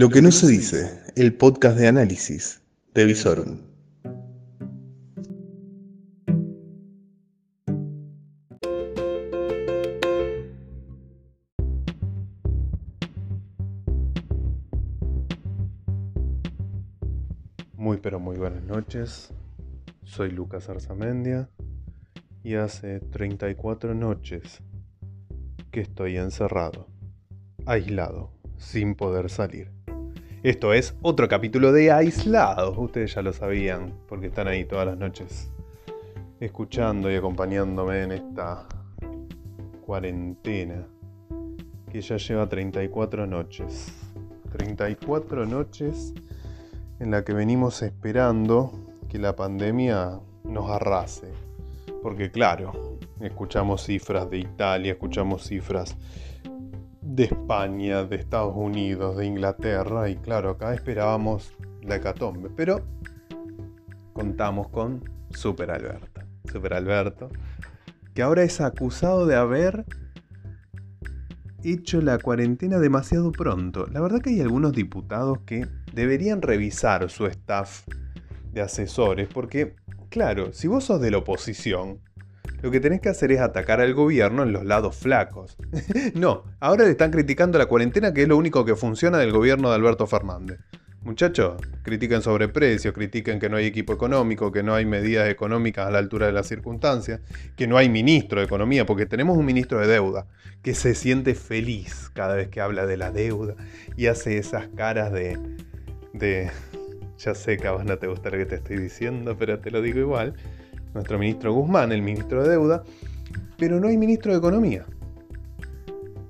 Lo que no se dice, el podcast de análisis de Visorum. Muy pero muy buenas noches. Soy Lucas Arzamendia y hace 34 noches que estoy encerrado, aislado, sin poder salir. Esto es otro capítulo de Aislados. Ustedes ya lo sabían, porque están ahí todas las noches escuchando y acompañándome en esta cuarentena que ya lleva 34 noches. 34 noches en la que venimos esperando que la pandemia nos arrase. Porque claro, escuchamos cifras de Italia, escuchamos cifras de España, de Estados Unidos, de Inglaterra y claro, acá esperábamos la hecatombe, pero contamos con Super Alberto. Super Alberto, que ahora es acusado de haber hecho la cuarentena demasiado pronto. La verdad que hay algunos diputados que deberían revisar su staff de asesores porque, claro, si vos sos de la oposición, lo que tenés que hacer es atacar al gobierno en los lados flacos. no, ahora le están criticando la cuarentena, que es lo único que funciona del gobierno de Alberto Fernández. Muchachos, critiquen sobre precios, critiquen que no hay equipo económico, que no hay medidas económicas a la altura de las circunstancias, que no hay ministro de economía, porque tenemos un ministro de deuda que se siente feliz cada vez que habla de la deuda y hace esas caras de... de ya sé que a vos no te gusta lo que te estoy diciendo, pero te lo digo igual nuestro ministro Guzmán, el ministro de Deuda, pero no hay ministro de Economía.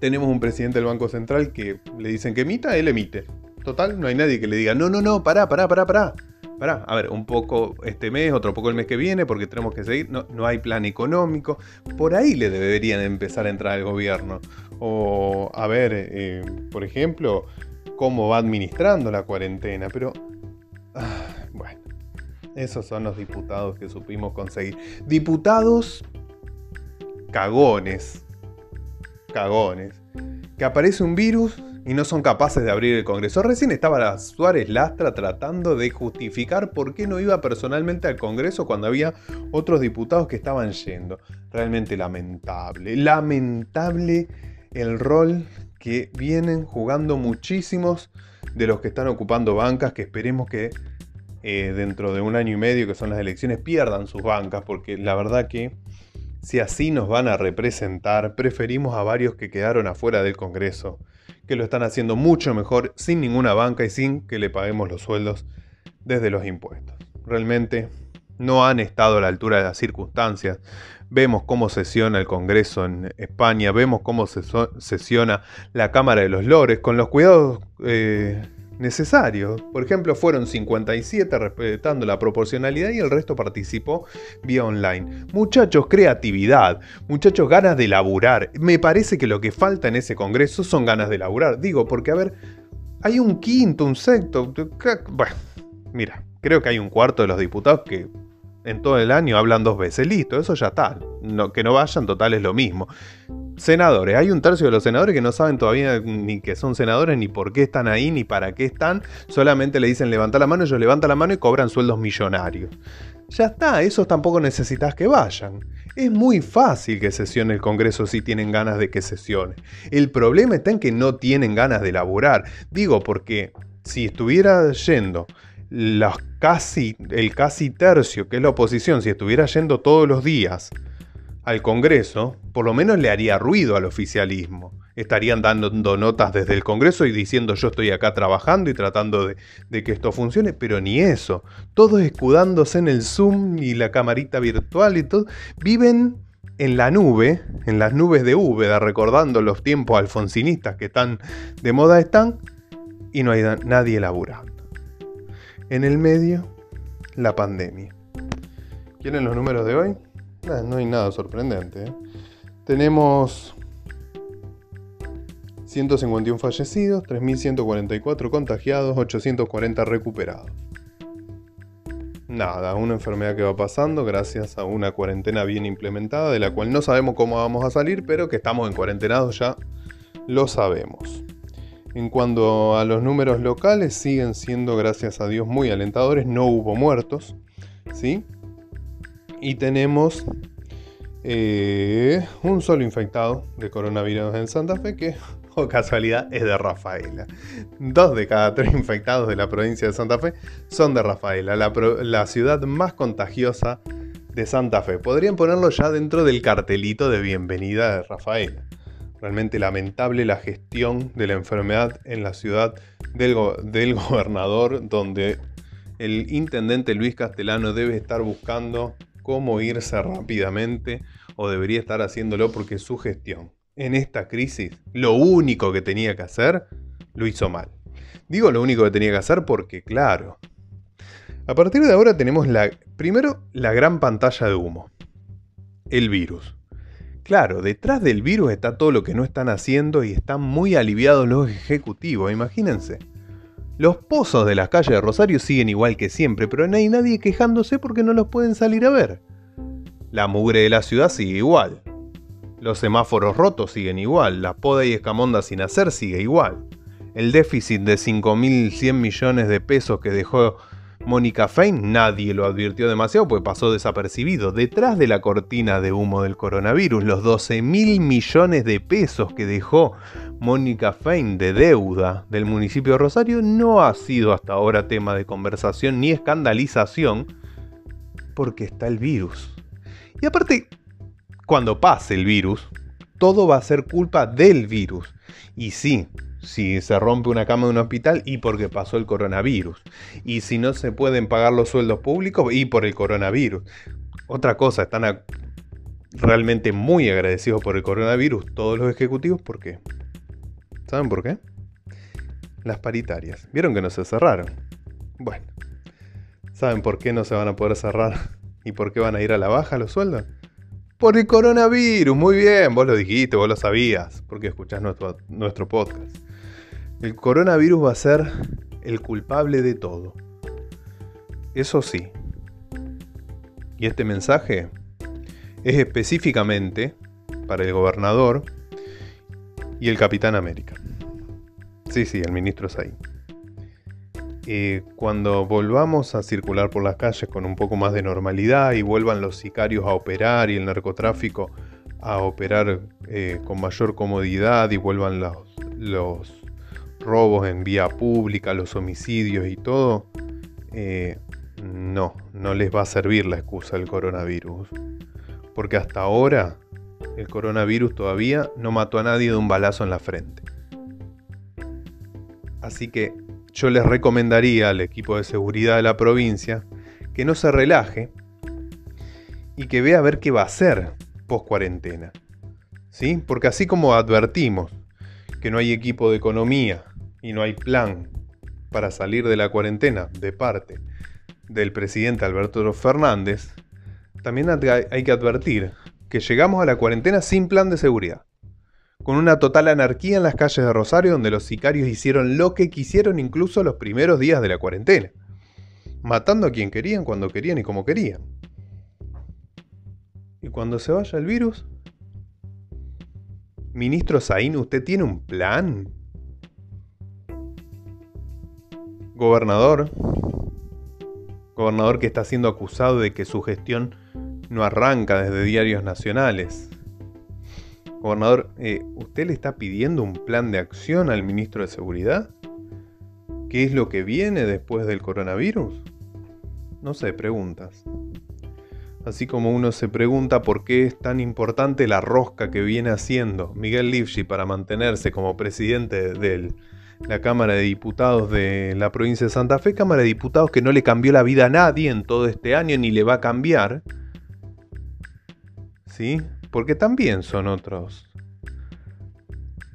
Tenemos un presidente del Banco Central que le dicen que emita, él emite. Total, no hay nadie que le diga, no, no, no, pará, pará, pará, pará. Pará, a ver, un poco este mes, otro poco el mes que viene, porque tenemos que seguir. No, no hay plan económico. Por ahí le deberían empezar a entrar al gobierno. O, a ver, eh, por ejemplo, cómo va administrando la cuarentena. Pero, ah, esos son los diputados que supimos conseguir. Diputados cagones. Cagones. Que aparece un virus y no son capaces de abrir el Congreso. Recién estaba Suárez Lastra tratando de justificar por qué no iba personalmente al Congreso cuando había otros diputados que estaban yendo. Realmente lamentable. Lamentable el rol que vienen jugando muchísimos de los que están ocupando bancas que esperemos que eh, dentro de un año y medio, que son las elecciones, pierdan sus bancas, porque la verdad que si así nos van a representar, preferimos a varios que quedaron afuera del Congreso, que lo están haciendo mucho mejor sin ninguna banca y sin que le paguemos los sueldos desde los impuestos. Realmente no han estado a la altura de las circunstancias. Vemos cómo sesiona el Congreso en España, vemos cómo sesiona la Cámara de los Lores, con los cuidados eh, necesario. Por ejemplo, fueron 57 respetando la proporcionalidad y el resto participó vía online. Muchachos, creatividad, muchachos, ganas de laburar. Me parece que lo que falta en ese congreso son ganas de laburar. Digo, porque a ver, hay un quinto, un sexto. Bueno, mira, creo que hay un cuarto de los diputados que en todo el año hablan dos veces. Listo, eso ya está. Que no vayan, total es lo mismo. Senadores, hay un tercio de los senadores que no saben todavía ni que son senadores, ni por qué están ahí, ni para qué están. Solamente le dicen levanta la mano, ellos levantan la mano y cobran sueldos millonarios. Ya está, esos tampoco necesitas que vayan. Es muy fácil que sesione el Congreso si tienen ganas de que sesione. El problema está en que no tienen ganas de laburar. Digo, porque si estuviera yendo el casi tercio, que es la oposición, si estuviera yendo todos los días al Congreso, por lo menos le haría ruido al oficialismo. Estarían dando notas desde el Congreso y diciendo yo estoy acá trabajando y tratando de, que esto funcione, pero ni eso. Todos escudándose en el Zoom y la camarita virtual y todo. Viven en la nube, en las nubes de Úbeda, recordando los tiempos alfonsinistas que están de moda están, y no hay nadie laburando. En el medio, la pandemia. ¿Quieren los números de hoy? No hay nada sorprendente. ¿eh? Tenemos 151 fallecidos, 3.144 contagiados, 840 recuperados. Nada, una enfermedad que va pasando gracias a una cuarentena bien implementada, de la cual no sabemos cómo vamos a salir, pero que estamos en cuarentenados ya lo sabemos. En cuanto a los números locales, siguen siendo, gracias a Dios, muy alentadores. No hubo muertos, ¿sí? Y tenemos eh, un solo infectado de coronavirus en Santa Fe, que, o casualidad, es de Rafaela. Dos de cada tres infectados de la provincia de Santa Fe son de Rafaela, la, ciudad más contagiosa de Santa Fe. Podrían ponerlo ya dentro del cartelito de bienvenida de Rafaela. Realmente lamentable la gestión de la enfermedad en la ciudad del, del gobernador, donde el intendente Luis Castellano debe estar buscando cómo irse rápidamente o debería estar haciéndolo porque su gestión en esta crisis, lo único que tenía que hacer, lo hizo mal. Digo lo único que tenía que hacer porque, claro, a partir de ahora tenemos la, primero la gran pantalla de humo, el virus. Claro, detrás del virus está todo lo que no están haciendo y están muy aliviados los ejecutivos, imagínense. Los pozos de las calles de Rosario siguen igual que siempre, pero no hay nadie quejándose porque no los pueden salir a ver. La mugre de la ciudad sigue igual. Los semáforos rotos siguen igual, la poda y escamonda sin hacer sigue igual. El déficit de 5.100 millones de pesos que dejó Mónica Fein nadie lo advirtió demasiado pues pasó desapercibido. Detrás de la cortina de humo del coronavirus, los 12 mil millones de pesos que dejó Mónica Fein de deuda del municipio de Rosario no ha sido hasta ahora tema de conversación ni escandalización porque está el virus. Y aparte, cuando pase el virus, todo va a ser culpa del virus. Y sí, si se rompe una cama de un hospital y porque pasó el coronavirus. Y si no se pueden pagar los sueldos públicos y por el coronavirus. Otra cosa, están realmente muy agradecidos por el coronavirus todos los ejecutivos. ¿Por qué? ¿Saben por qué? Las paritarias. ¿Vieron que no se cerraron? Bueno. ¿Saben por qué no se van a poder cerrar y por qué van a ir a la baja los sueldos? Por el coronavirus, muy bien, vos lo dijiste, vos lo sabías, porque escuchás nuestro, nuestro podcast. El coronavirus va a ser el culpable de todo. Eso sí. Y este mensaje es específicamente para el gobernador y el capitán América. Sí, sí, el ministro es ahí. Eh, cuando volvamos a circular por las calles con un poco más de normalidad y vuelvan los sicarios a operar y el narcotráfico a operar eh, con mayor comodidad y vuelvan los, los robos en vía pública, los homicidios y todo, eh, no, no les va a servir la excusa del coronavirus. Porque hasta ahora el coronavirus todavía no mató a nadie de un balazo en la frente. Así que yo les recomendaría al equipo de seguridad de la provincia que no se relaje y que vea a ver qué va a hacer post cuarentena. ¿Sí? Porque así como advertimos que no hay equipo de economía y no hay plan para salir de la cuarentena de parte del presidente Alberto Fernández, también hay que advertir que llegamos a la cuarentena sin plan de seguridad, con una total anarquía en las calles de Rosario donde los sicarios hicieron lo que quisieron incluso los primeros días de la cuarentena, matando a quien querían, cuando querían y como querían. Y cuando se vaya el virus, ministro Zain, ¿usted tiene un plan? Gobernador, gobernador que está siendo acusado de que su gestión no arranca desde diarios nacionales. Gobernador, eh, ¿usted le está pidiendo un plan de acción al ministro de Seguridad? ¿Qué es lo que viene después del coronavirus? No sé, preguntas. Así como uno se pregunta por qué es tan importante la rosca que viene haciendo Miguel Lifshi para mantenerse como presidente del la Cámara de Diputados de la provincia de Santa Fe, Cámara de Diputados que no le cambió la vida a nadie en todo este año ni le va a cambiar. ¿Sí? Porque también son otros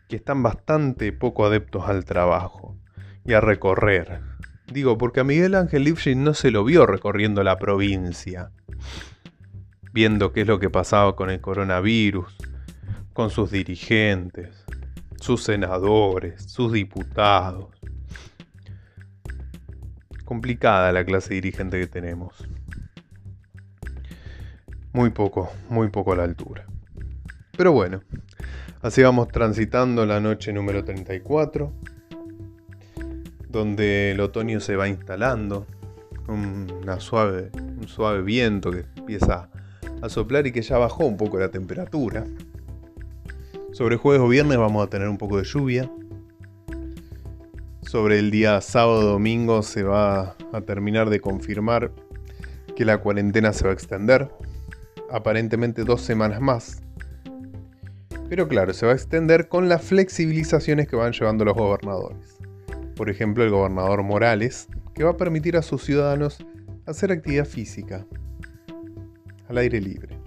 que están bastante poco adeptos al trabajo y a recorrer. Digo, porque a Miguel Ángel Lifshin no se lo vio recorriendo la provincia, viendo qué es lo que pasaba con el coronavirus, con sus dirigentes sus senadores, sus diputados. Complicada la clase dirigente que tenemos. Muy poco, muy poco a la altura. Pero bueno, así vamos transitando la noche número 34 donde el otoño se va instalando, una suave, un suave viento que empieza a soplar y que ya bajó un poco la temperatura. Sobre jueves o viernes vamos a tener un poco de lluvia. Sobre el día sábado domingo se va a terminar de confirmar que la cuarentena se va a extender. Aparentemente dos semanas más. Pero claro, se va a extender con las flexibilizaciones que van llevando los gobernadores. Por ejemplo, el gobernador Morales, que va a permitir a sus ciudadanos hacer actividad física al aire libre.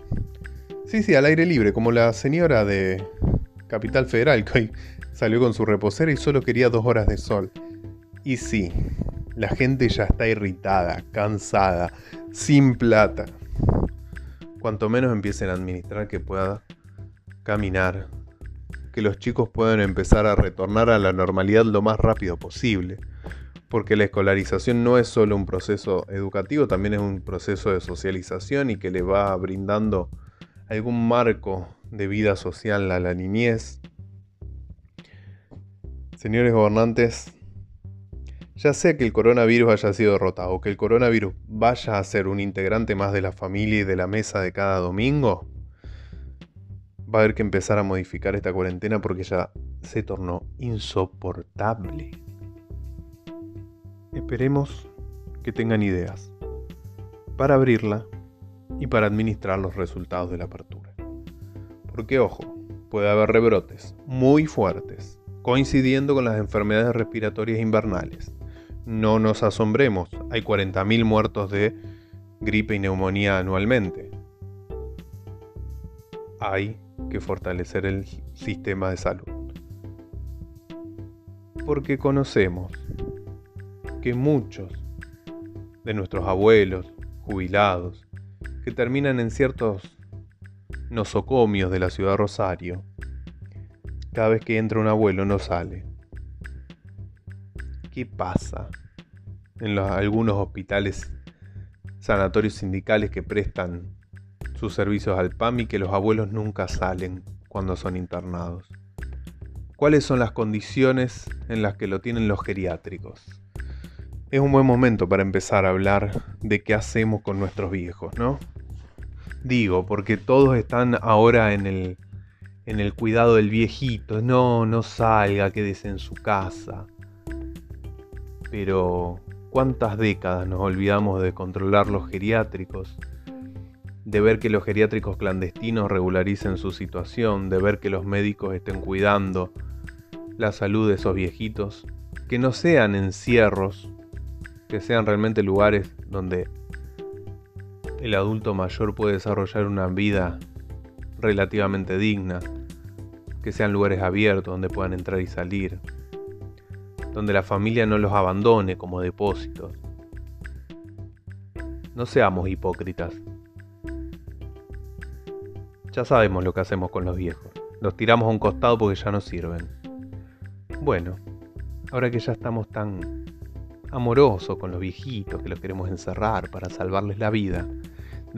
Sí, sí, al aire libre, como la señora de Capital Federal, que salió con su reposera y solo quería dos horas de sol. Y sí, la gente ya está irritada, cansada, sin plata. Cuanto menos empiecen a administrar que pueda caminar, que los chicos puedan empezar a retornar a la normalidad lo más rápido posible. Porque la escolarización no es solo un proceso educativo, también es un proceso de socialización y que le va brindando algún marco de vida social a la niñez. Señores gobernantes, ya sea que el coronavirus haya sido derrotado o que el coronavirus vaya a ser un integrante más de la familia y de la mesa de cada domingo, va a haber que empezar a modificar esta cuarentena porque ya se tornó insoportable. Esperemos que tengan ideas para abrirla y para administrar los resultados de la apertura. Porque ojo, puede haber rebrotes muy fuertes, coincidiendo con las enfermedades respiratorias invernales. No nos asombremos, hay 40.000 muertos de gripe y neumonía anualmente. Hay que fortalecer el sistema de salud. Porque conocemos que muchos de nuestros abuelos, jubilados, que terminan en ciertos nosocomios de la ciudad de Rosario, cada vez que entra un abuelo no sale. ¿Qué pasa en algunos hospitales, sanatorios sindicales que prestan sus servicios al PAM y que los abuelos nunca salen cuando son internados. ¿Cuáles son las condiciones en las que lo tienen los geriátricos? Es un buen momento para empezar a hablar de qué hacemos con nuestros viejos, ¿no? Digo, porque todos están ahora en el, en el cuidado del viejito. No, no salga, quédese en su casa. Pero, ¿cuántas décadas nos olvidamos de controlar los geriátricos? de ver que los geriátricos clandestinos regularicen su situación, de ver que los médicos estén cuidando la salud de esos viejitos, que no sean encierros, que sean realmente lugares donde el adulto mayor puede desarrollar una vida relativamente digna, que sean lugares abiertos donde puedan entrar y salir, donde la familia no los abandone como depósitos. No seamos hipócritas. Ya sabemos lo que hacemos con los viejos. Los tiramos a un costado porque ya no sirven. Bueno, ahora que ya estamos tan amorosos con los viejitos, que los queremos encerrar para salvarles la vida,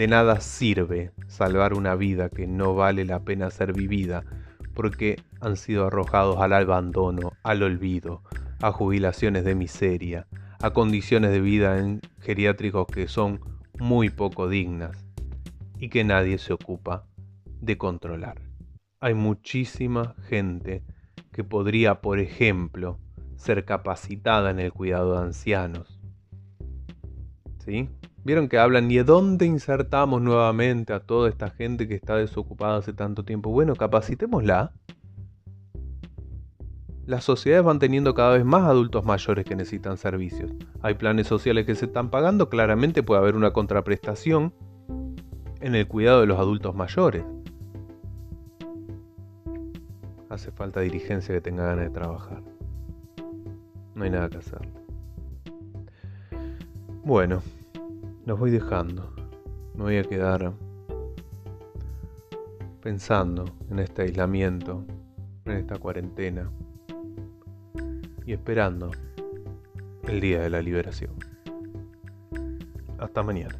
de nada sirve salvar una vida que no vale la pena ser vivida porque han sido arrojados al abandono, al olvido, a jubilaciones de miseria, a condiciones de vida en geriátricos que son muy poco dignas y que nadie se ocupa de controlar. Hay muchísima gente que podría, por ejemplo, ser capacitada en el cuidado de ancianos. ¿Sí? ¿Vieron que hablan y de dónde insertamos nuevamente a toda esta gente que está desocupada hace tanto tiempo? Bueno, capacitémosla. Las sociedades van teniendo cada vez más adultos mayores que necesitan servicios. Hay planes sociales que se están pagando, claramente puede haber una contraprestación en el cuidado de los adultos mayores. Hace falta dirigencia que tenga ganas de trabajar. No hay nada que hacer. Bueno, los voy dejando. Me voy a quedar pensando en este aislamiento, en esta cuarentena y esperando el día de la liberación. Hasta mañana.